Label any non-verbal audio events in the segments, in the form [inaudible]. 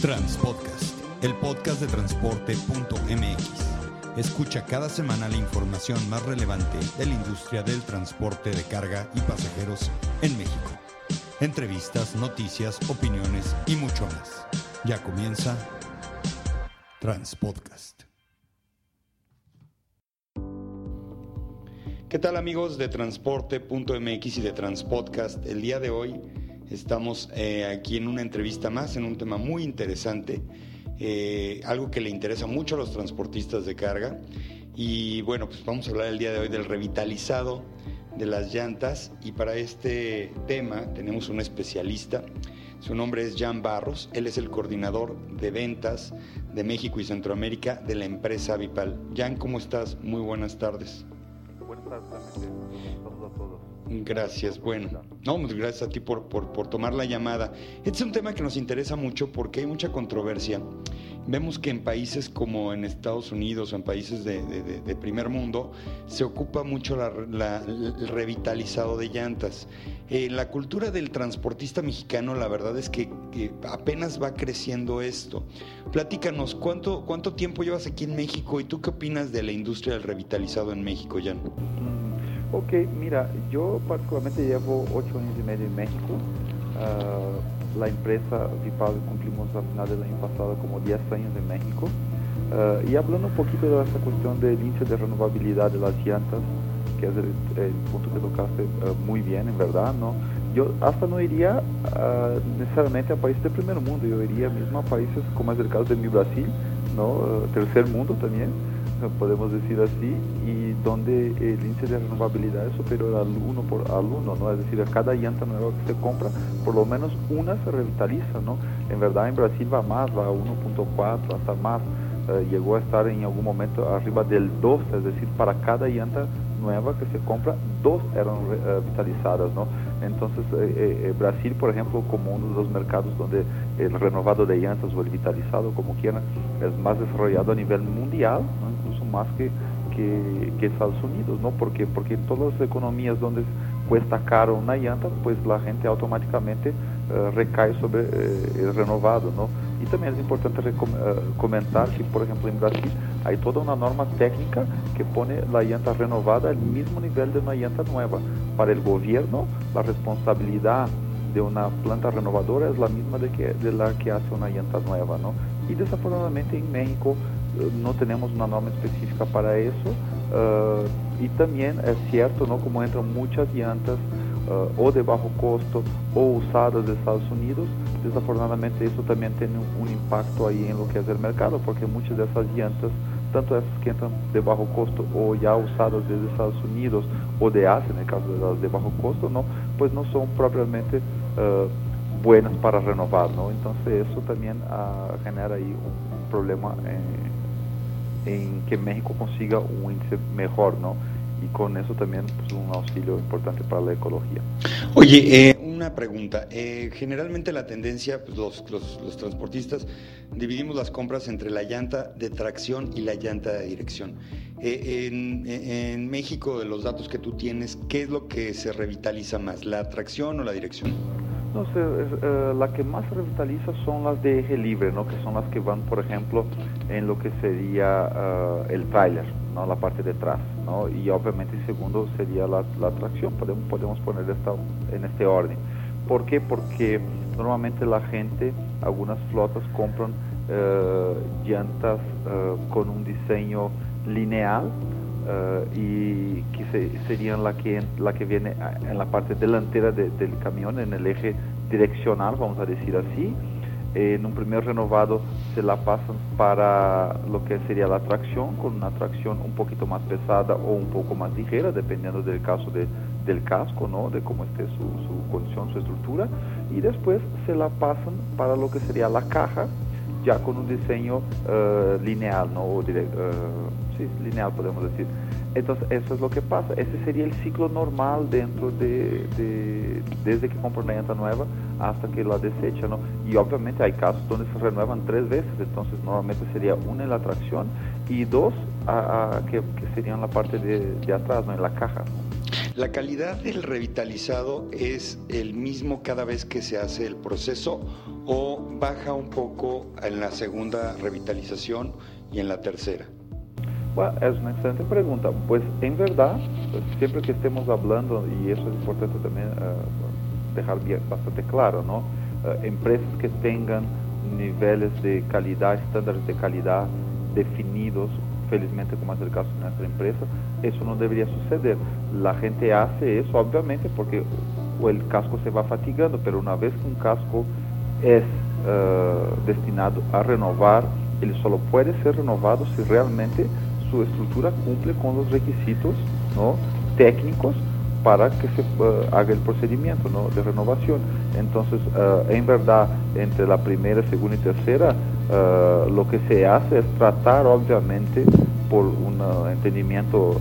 Transpodcast, el podcast de transporte.mx. Escucha cada semana la información más relevante de la industria del transporte de carga y pasajeros en México. Entrevistas, noticias, opiniones y mucho más. Ya comienza Transpodcast. ¿Qué tal amigos de transporte.mx y de Transpodcast? El día de hoy Estamos eh, aquí en una entrevista más, en un tema muy interesante, eh, algo que le interesa mucho a los transportistas de carga. Y bueno, pues vamos a hablar el día de hoy del revitalizado de las llantas. Y para este tema tenemos un especialista. Su nombre es Jan Barros. Él es el coordinador de ventas de México y Centroamérica de la empresa Vipal. Jan, ¿cómo estás? Muy buenas tardes. Buenas tardes, Gracias, bueno. No, pues gracias a ti por, por, tomar la llamada. Este es un tema que nos interesa mucho porque hay mucha controversia. Vemos que en países como en Estados Unidos o en países de, primer mundo se ocupa mucho el revitalizado de llantas. Eh, la cultura del transportista mexicano, la verdad es que, apenas va creciendo esto. Platícanos, ¿cuánto, ¿cuánto tiempo llevas aquí en México y tú qué opinas de la industria del revitalizado en México, Jan? Ok, mira, yo particularmente llevo ocho años y medio en México. Uh, la empresa Vipal cumplimos a final del año pasado como 10 años en México. Uh, y hablando un poquito de esta cuestión del índice de renovabilidad de las llantas, que es el, punto que tocaste uh, muy bien, en verdad, ¿no? Yo hasta no iría necesariamente a países de primer mundo, yo iría mismo a países como es el caso de mi Brasil, ¿no? tercer mundo también podemos decir así, y donde el índice de renovabilidad es superior al 1 por al 1, ¿no? Es decir, a cada llanta nueva que se compra, por lo menos una se revitaliza, ¿no? En verdad en Brasil va más, va a 1.4, hasta más. Eh, llegó a estar en algún momento arriba del 2, es decir, para cada llanta nueva que se compra, dos eran revitalizadas, ¿no? Entonces, eh, eh, Brasil, por ejemplo, como uno de los mercados donde el renovado de llantas o el vitalizado, como quieran, es más desarrollado a nivel mundial, incluso más que, que, Estados Unidos, ¿no? Porque, porque en todas las economías donde cuesta caro una llanta, pues la gente automáticamente eh, recae sobre el renovado, ¿no? Y también es importante comentar que, por ejemplo, en Brasil hay toda una norma técnica que pone la llanta renovada al mismo nivel de una llanta nueva. Para el gobierno, la responsabilidad de una planta renovadora es la misma de, que, de la que hace una llanta nueva, ¿no? Y desafortunadamente en México eh, no tenemos una norma específica para eso. Uh, y también es cierto, ¿no? Como entran muchas llantas uh, o de bajo costo o usadas de Estados Unidos, desafortunadamente eso también tiene un, impacto ahí en lo que es el mercado, porque muchas de esas llantas, tanto esas que entran de bajo costo o ya usadas desde Estados Unidos o de Asia, en el caso de las de bajo costo, no, pues no son propiamente uh, buenas para renovar, ¿no? Entonces eso también uh, genera ahí un, problema en que México consiga un índice mejor, ¿no? y con eso también pues, un auxilio importante para la ecología. Oye, eh, una pregunta. Eh, generalmente la tendencia, pues, los, los, transportistas dividimos las compras entre la llanta de tracción y la llanta de dirección. Eh, en, en, México, de los datos que tú tienes, ¿qué es lo que se revitaliza más, la tracción o la dirección? No sé, eh, la que más revitaliza son las de eje libre, ¿no? que son las que van, por ejemplo, en lo que sería el tráiler, ¿no? la parte de atrás. ¿no? Y obviamente segundo sería la, tracción, podemos, podemos poner esta, en este orden. ¿Por qué? Porque normalmente la gente, algunas flotas compran eh, llantas eh, con un diseño lineal, y que serían la que, la que viene en la parte delantera del camión, en el eje direccional, vamos a decir así. en un primer renovado se la pasan para lo que sería la tracción, con una tracción un poquito más pesada o un poco más ligera, dependiendo del caso de, del casco, ¿no? de cómo esté su, su condición, su estructura. Y después se la pasan para lo que sería la caja, ya con un diseño uh, lineal, ¿no? O direct, uh, lineal podemos decir. Entonces, eso es lo que pasa. Ese sería el ciclo normal dentro de, de desde que compra una llanta nueva hasta que la desecha, ¿no? Y obviamente hay casos donde se renuevan tres veces, entonces normalmente sería una en la tracción y dos que, serían la parte de, de atrás, ¿no? En la caja. ¿La calidad del revitalizado es el mismo cada vez que se hace el proceso o baja un poco en la segunda revitalización y en la tercera? Es una excelente pregunta. Pues en verdad, siempre que estemos hablando, y eso es importante también uh, bastante claro, ¿no? Uh, empresas que tengan niveles de calidad, estándares de calidad definidos, felizmente como es el caso de nuestra empresa, eso no debería suceder. La gente hace eso, obviamente, porque el casco se va fatigando, pero una vez que un casco es uh, destinado a renovar, ele solo puede ser renovado si realmente su estructura cumple con los requisitos técnicos para que se uh, haga el procedimiento de renovación. Entonces, uh, en verdad, entre la primera, segunda y tercera, uh, lo que se hace es tratar, obviamente, por un entendimiento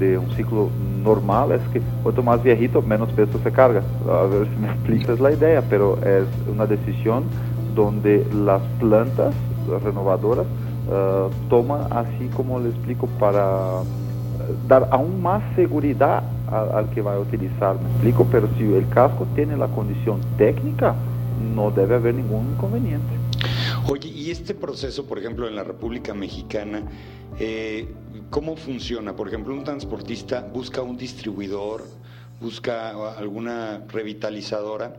de un ciclo normal, es que cuanto más viejito, menos peso se carga. A ver si me [laughs] explicas la idea, pero es una decisión donde las plantas renovadoras uh, toman así como le explico para dar aún más seguridad al, que va a utilizar, me explico, pero si el casco tiene la condición técnica, no debe haber ningún inconveniente. Oye, y este proceso, por ejemplo, en la República Mexicana, eh, ¿cómo funciona? Por ejemplo, un transportista busca un distribuidor, busca alguna revitalizadora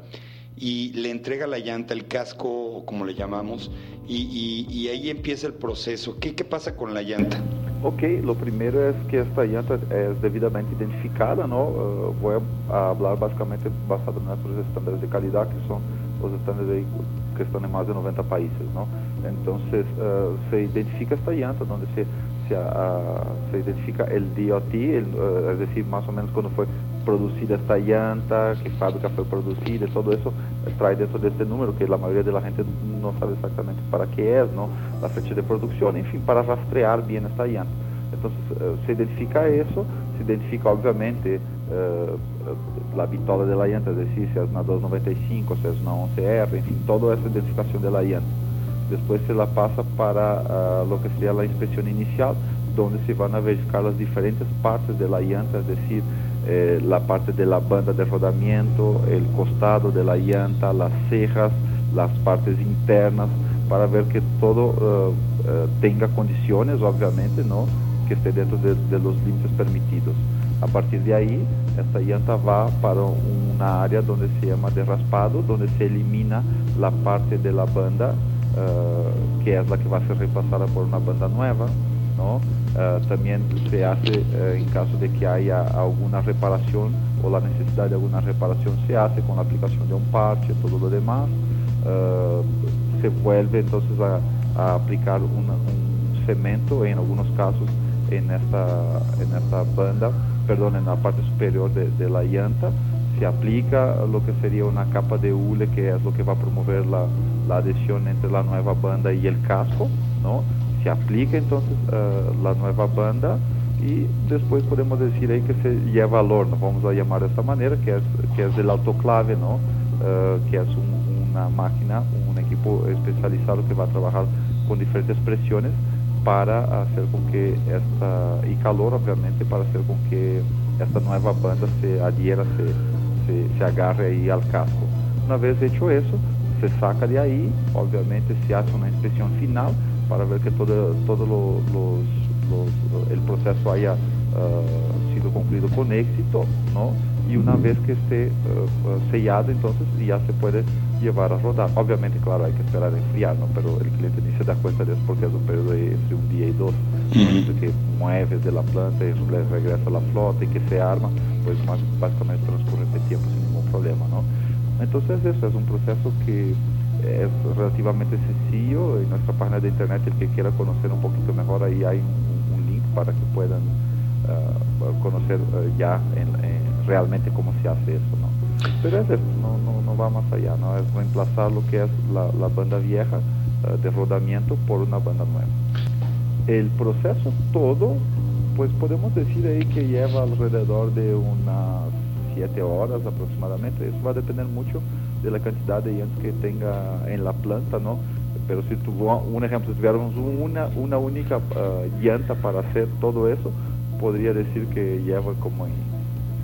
y le entrega la llanta, el casco, como le llamamos, y, y, ahí empieza el proceso. ¿Qué, ¿Qué pasa con la llanta? Ok, lo primero es que esta llanta es debidamente identificada, ¿no? Uh, voy a hablar básicamente basado en nuestros estándares de calidad, que son los estándares que están en más de 90 países, ¿no? Entonces, uh, se identifica esta llanta donde se, se, uh, se identifica el DOT, el, es decir, más o menos cuando fue producida esta llanta, qué fábrica fue producida, todo eso trae dentro de este número que la mayoría de la gente no sabe exactamente para qué es, ¿no? La fecha de producción, en fin, para rastrear bien esta llanta. Entonces uh, se identifica eso, se identifica obviamente uh, la bitola de la llanta, es decir, si es una 295, si es una 11R, en fin, toda esa identificación de la llanta. Después se la pasa para uh, lo que sería la inspección inicial, donde se van a verificar las diferentes partes de la llanta, es decir, eh, la parte de la banda de rodamiento, el costado de la llanta, las cejas, las partes internas, para ver que todo uh, uh, tenga condiciones, obviamente, ¿no? que esté dentro de, los límites permitidos. A partir de ahí, esta llanta va para una área donde se llama de raspado, donde se elimina la parte de la banda, que es la que va a ser reemplazada por una banda nueva, Uh, también se hace uh, en caso de que haya alguna reparación o la necesidad de alguna reparación, se hace con la aplicación de un parche, todo lo demás. Uh, se vuelve entonces a, aplicar un cemento, en algunos casos, en esta, en esta banda, perdón, en la parte superior de, de la llanta. Se aplica lo que sería una capa de hule, que es lo que va a promover la, la adhesión entre la nueva banda y el casco, ¿no? Se aplica entonces uh, la nueva banda y después podemos decir ahí que se lleva al horno, vamos a llamar de esta que es, que es el autoclave, ¿no? Uh, que es un, máquina, un equipo especializado que va a trabajar con diferentes presiones para hacer con que esta, y calor obviamente, para hacer con que esta nueva banda se adhiera, se, se, se agarre ahí al casco. Una vez hecho eso, se saca de ahí, obviamente se hace una inspección final, para ver que todo, todo lo, los, los, el proceso haya uh, sido concluido con éxito, ¿no? Y una vez que esté uh, sellado, entonces ya se puede llevar a rodar. Obviamente, claro, hay que esperar a enfriar, ¿no? Pero el cliente ni se da cuenta de eso porque es un periodo de entre un día y dos. Uh que mueves de la planta y regresa a la flota y que se arma, pues más, básicamente transcurre este tiempo sin ningún problema, ¿no? Entonces eso es un proceso que es relativamente sencillo. En nuestra página de internet, el que quiera conocer un poquito mejor, ahí hay un, link para que puedan uh, conocer uh, ya en, en realmente cómo se hace eso. ¿no? Pero es eso, no, no, no, va más allá, ¿no? es reemplazar lo que es la, la banda vieja uh, de rodamiento por una banda nueva. El proceso todo, pues podemos decir ahí que lleva alrededor de unas 7 horas aproximadamente, eso va a depender mucho de la cantidad de llantas que tenga en la planta, ¿no? Pero si tuvo un ejemplo, si tuviéramos una, una única uh, llanta para hacer todo eso, podría decir que lleva como en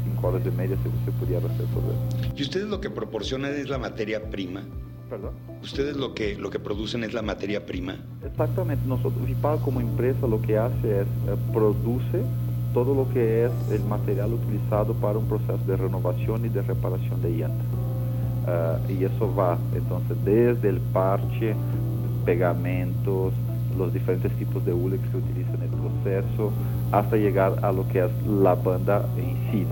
5 5 horas de media se, se pudiera hacer todo eso. ¿Y ustedes lo que proporcionan es la materia prima? ¿Perdón? ¿Ustedes lo que, lo que producen es la materia prima? Exactamente. Nosotros, Vipal como empresa lo que hace es eh, produce todo lo que es el material utilizado para un proceso de renovación y de reparación de llantas. Uh, y eso va desde el parche, pegamentos, los diferentes tipos de hule que se utilizan en el proceso, hasta a lo que es la banda en sí,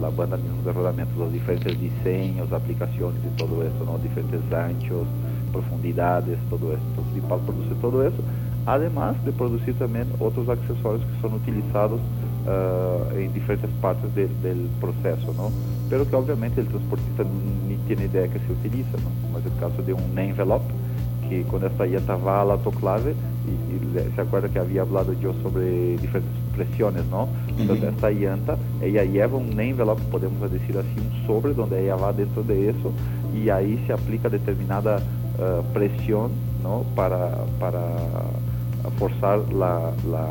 la banda de rodamiento, los diferentes diseños, aplicaciones y todo eso, ¿no? diferentes anchos, profundidades, todo eso. Entonces, Vipal produce todo eso, además de producir también otros accesorios que son utilizados uh, en diferentes partes de, del proceso, ¿no? Pero que obviamente el transportista ni tiene idea que se utiliza, ¿no? como es el caso de un envelope, que quando esta llanta va al autoclave, y, y, se acuerda que había hablado yo sobre diferentes presiones, ¿no? Entonces uh -huh. esta llanta, ella lleva un envelope, podemos decir así, un sobre donde ella va dentro de eso y ahí se aplica determinada uh, presión, ¿no? Para, para forzar la, la,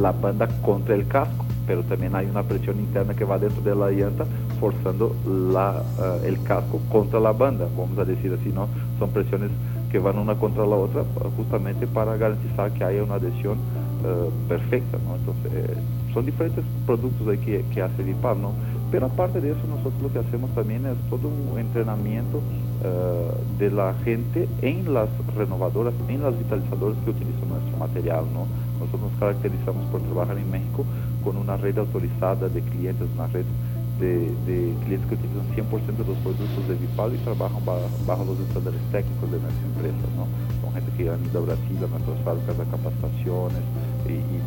la banda contra el casco pero también hay una presión interna que va dentro de la llanta forzando la, uh, el casco contra la banda, vamos a decir así, ¿no? Son presiones que van una contra la otra justamente para garantizar que haya una adhesión uh, perfecta, ¿no? Entonces, eh, son diferentes productos ahí que, que hace Vipal, ¿no? Pero aparte de eso, nosotros lo que hacemos también es todo un entrenamiento de la gente en las renovadoras, en las vitalizadoras que utilizan nuestro material, ¿no? Nosotros nos caracterizamos por trabajar en México con una red autorizada de clientes, una red de, clientes que utilizan 100% de los productos de Vipal y trabajan bajo, los estándares técnicos de nuestra empresa, ¿no? Son gente que han ido a Brasil a nuestras fábricas de capacitaciones y, y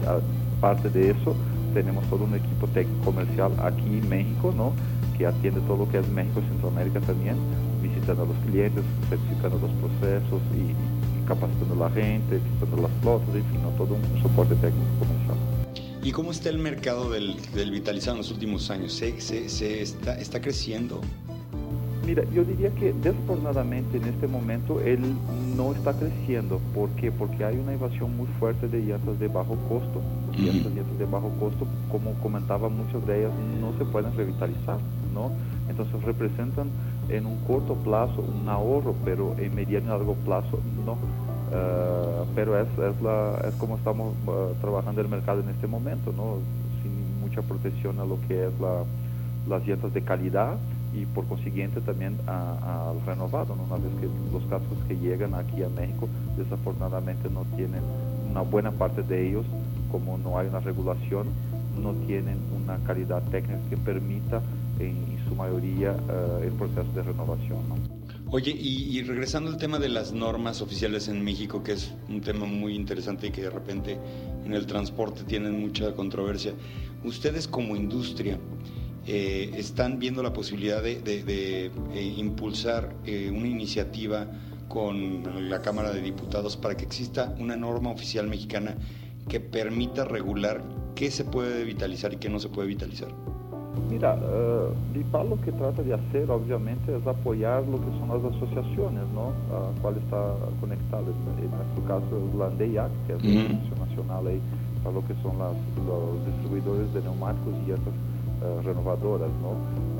aparte de eso tenemos todo un equipo técnico comercial aquí en México, ¿no? Que atiende todo lo que es México y Centroamérica también, visitando a los clientes, certificando los procesos y, capacitando a la gente, visitando las flotas, en fin, todo un soporte técnico comercial. ¿Y cómo está el mercado del, del vitalizado en los últimos años? ¿Se, se, se está, está, creciendo? Mira, yo diría que desafortunadamente en este momento él no está creciendo. ¿Por qué? Porque hay una invasión muy fuerte de llantas de bajo costo. Y uh -huh. estas llantas de bajo costo, como comentaba, muchas de ellas no se pueden revitalizar, ¿no? Entonces representan en un corto plazo un ahorro, pero en mediano y largo plazo no. Uh, pero es, es, la, es como estamos uh, trabajando el mercado en este momento, ¿no? sin mucha protección a lo que es la, las llantas de calidad y por consiguiente también al renovado, ¿no? una vez que los cascos que llegan aquí a México desafortunadamente no tienen una buena parte de ellos, como no hay una regulación, no tienen una calidad técnica que permita en, en su mayoría el proceso de renovación. ¿no? Oye, y, regresando al tema de las normas oficiales en México, que es un tema muy interesante y que de repente en el transporte tienen mucha controversia, ustedes como industria eh, están viendo la posibilidad de eh, impulsar eh, una iniciativa con la Cámara de Diputados para que exista una norma oficial mexicana que permita regular qué se puede vitalizar y qué no se puede vitalizar. Mira, uh, Vipal lo que trata de hacer, obviamente, es apoyar lo que son las asociaciones, ¿no? A cual está conectado. En nuestro caso, la ANDEIAC, que es la uh -huh. Asociación Nacional ahí, para lo que son las, los distribuidores de neumáticos y llantas uh, renovadoras, ¿no?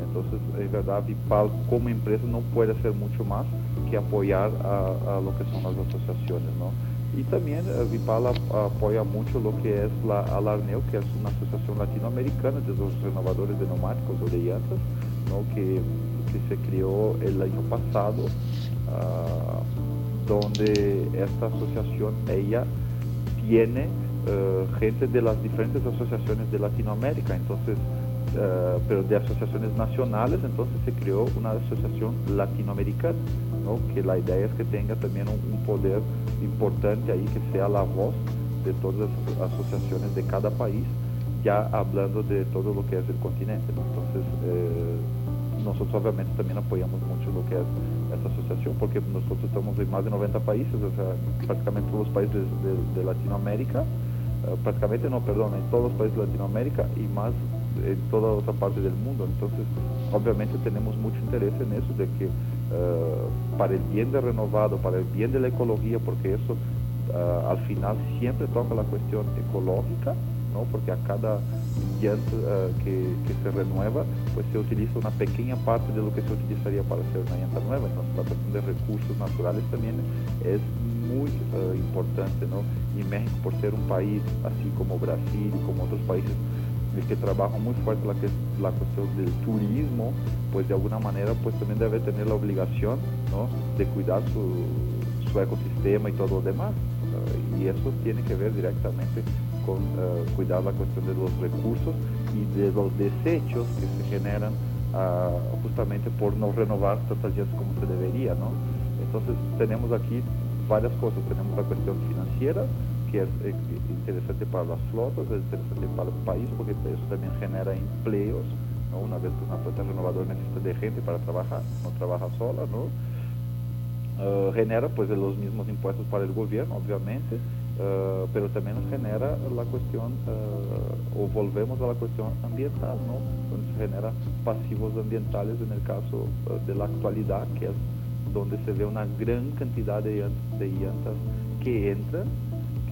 Entonces, en verdad, Vipal como empresa no puede hacer mucho más que apoyar a, a lo que son las asociaciones, ¿no? Y también uh, Vipal apoya mucho lo que es la Alarneo, que es una asociación latinoamericana de los renovadores de neumáticos o de llantas, ¿no? que, que se creó el año pasado, uh, donde esta asociación, ella tiene uh, gente de las diferentes asociaciones de Latinoamérica, entonces, pero de asociaciones nacionales, entonces se creó una asociación latinoamericana. ¿no? que la idea es que tenga también un, poder importante ahí, que sea la voz de todas las asociaciones de cada país, ya hablando de todo lo que es el continente. Entonces, eh, nosotros obviamente también apoyamos mucho lo que es esta asociación, porque nosotros estamos en más de 90 países, o sea, prácticamente todos los países de, Latinoamérica, uh, prácticamente no, perdón, en todos los países de Latinoamérica y más en toda otra parte del mundo. Entonces, obviamente tenemos mucho interés en eso, de que uh, para el bien de renovado, para el bien de la ecología, porque eso uh, al final siempre toca la cuestión ecológica, ¿no? porque a cada llanta que, se renueva, pues se utiliza una pequeña parte de lo que se utilizaría para hacer una llanta nueva. Entonces la cuestión de recursos naturales también es muy importante, ¿no? Y México, por ser un país así como Brasil y como otros países que trabajan muy fuerte la, que, la cuestión del turismo, pues de alguna manera pues también debe tener la obligación ¿no? de cuidar su, su ecosistema y todo lo demás. Y eso tiene que ver directamente con uh, cuidar la cuestión de los recursos y de los desechos que se generan uh, justamente por no renovar tantas llantas como se debería. ¿no? Entonces tenemos aquí varias cosas. Tenemos la cuestión financiera, que es eh, interesante para las flotas, es interesante para el país, porque eso también genera empleos. ¿no? Una vez que una flota renovadora necesita de gente para trabajar, no trabaja sola, ¿no? Uh, genera pues los mismos impuestos para el gobierno, obviamente, uh, pero también genera la cuestión, o volvemos a la cuestión ambiental, ¿no? Donde se genera pasivos ambientales en el caso de la actualidad, que es donde se ve una gran cantidad de, de llantas que entran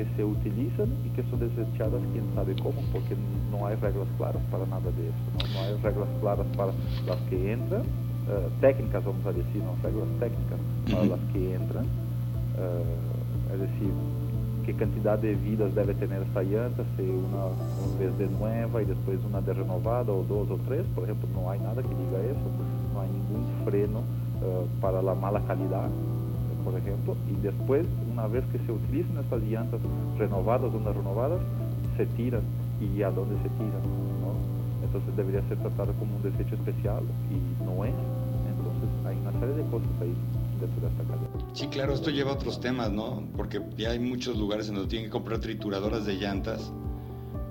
que se utilizan y que son desechadas quién sabe cómo, porque no hay reglas claras para nada de eso, no, hay reglas claras para las que entran, uh, técnicas vamos a decir, no reglas técnicas para las que entran, uh, es decir, qué cantidad de vidas debe tener esta llanta, si una, una vez de nueva y después una de renovada o dos o tres, por ejemplo, no hay nada que diga eso, no hay ningún freno uh, para la mala calidad por ejemplo, y después, una vez que se utilizan estas llantas renovadas o no renovadas, se tiran y a dónde se tiran, ¿no? Entonces debería ser tratado como un desecho especial y no es. Entonces hay una serie de cosas ahí dentro de esta calle. Sí, claro, esto lleva a otros temas, ¿no? Porque ya hay muchos lugares en donde tienen que comprar trituradoras de llantas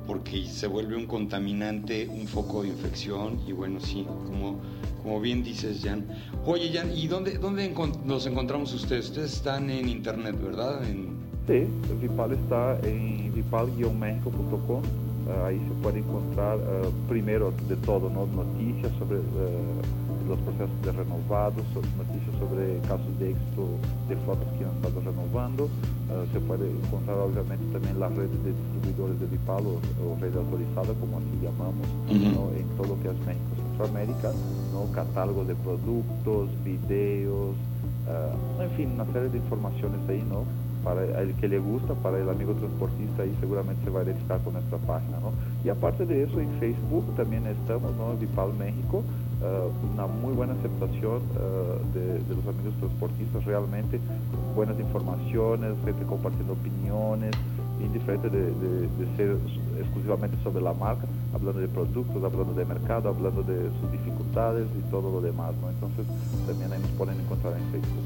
porque se vuelve un contaminante, un foco de infección y bueno, sí, como como bien dices, Jan. Oye, Jan, ¿y dónde, dónde nos encontramos ustedes? Ustedes están en internet, ¿verdad? En... Sí, Vipal está en vipal-mexico.com. Uh, ah, ahí se puede encontrar uh, primero de todo, ¿no? noticias sobre uh, los procesos de renovados, noticias sobre casos de éxito de flotas que han estado renovando. se puede encontrar obviamente también las redes de distribuidores de Vipal o, o red autorizada, como así llamamos, -huh. ¿no? en todo lo que es México Centroamérica. ¿No? catálogo de productos, videos, uh, en fin, una serie de informaciones ahí, ¿no? Para el que le gusta, para el amigo transportista, ahí seguramente se va a identificar con nuestra página, ¿no? Y aparte de eso, en Facebook también estamos, ¿no? Vipal México, uh, una muy buena aceptación uh, de, los amigos transportistas, realmente buenas informaciones, gente compartiendo opiniones, indiferente de, de, ser exclusivamente sobre la marca, hablando de productos, hablando de mercado, hablando de sus dificultades y todo lo demás, ¿no? Entonces también ahí nos pueden encontrar en Facebook.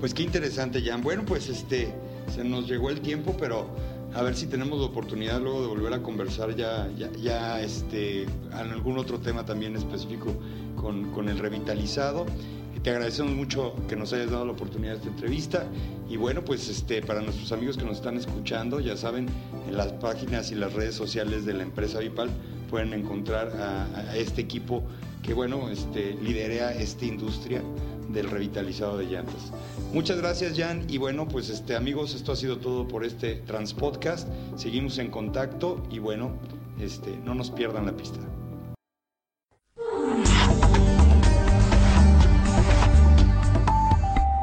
Pues qué interesante, Jan. Bueno, pues este, se nos llegó el tiempo, pero a ver si tenemos la oportunidad luego de volver a conversar ya, ya, ya este, en algún otro tema también específico con, con el revitalizado te agradecemos mucho que nos hayas dado la oportunidad de esta entrevista y bueno, pues este, para nuestros amigos que nos están escuchando, ya saben, en las páginas y las redes sociales de la empresa Vipal pueden encontrar a, a este equipo que bueno, este, lidera esta industria del revitalizado de llantas. Muchas gracias Jan y bueno, pues este amigos, esto ha sido todo por este Transpodcast. Seguimos en contacto y bueno, este, no nos pierdan la pista.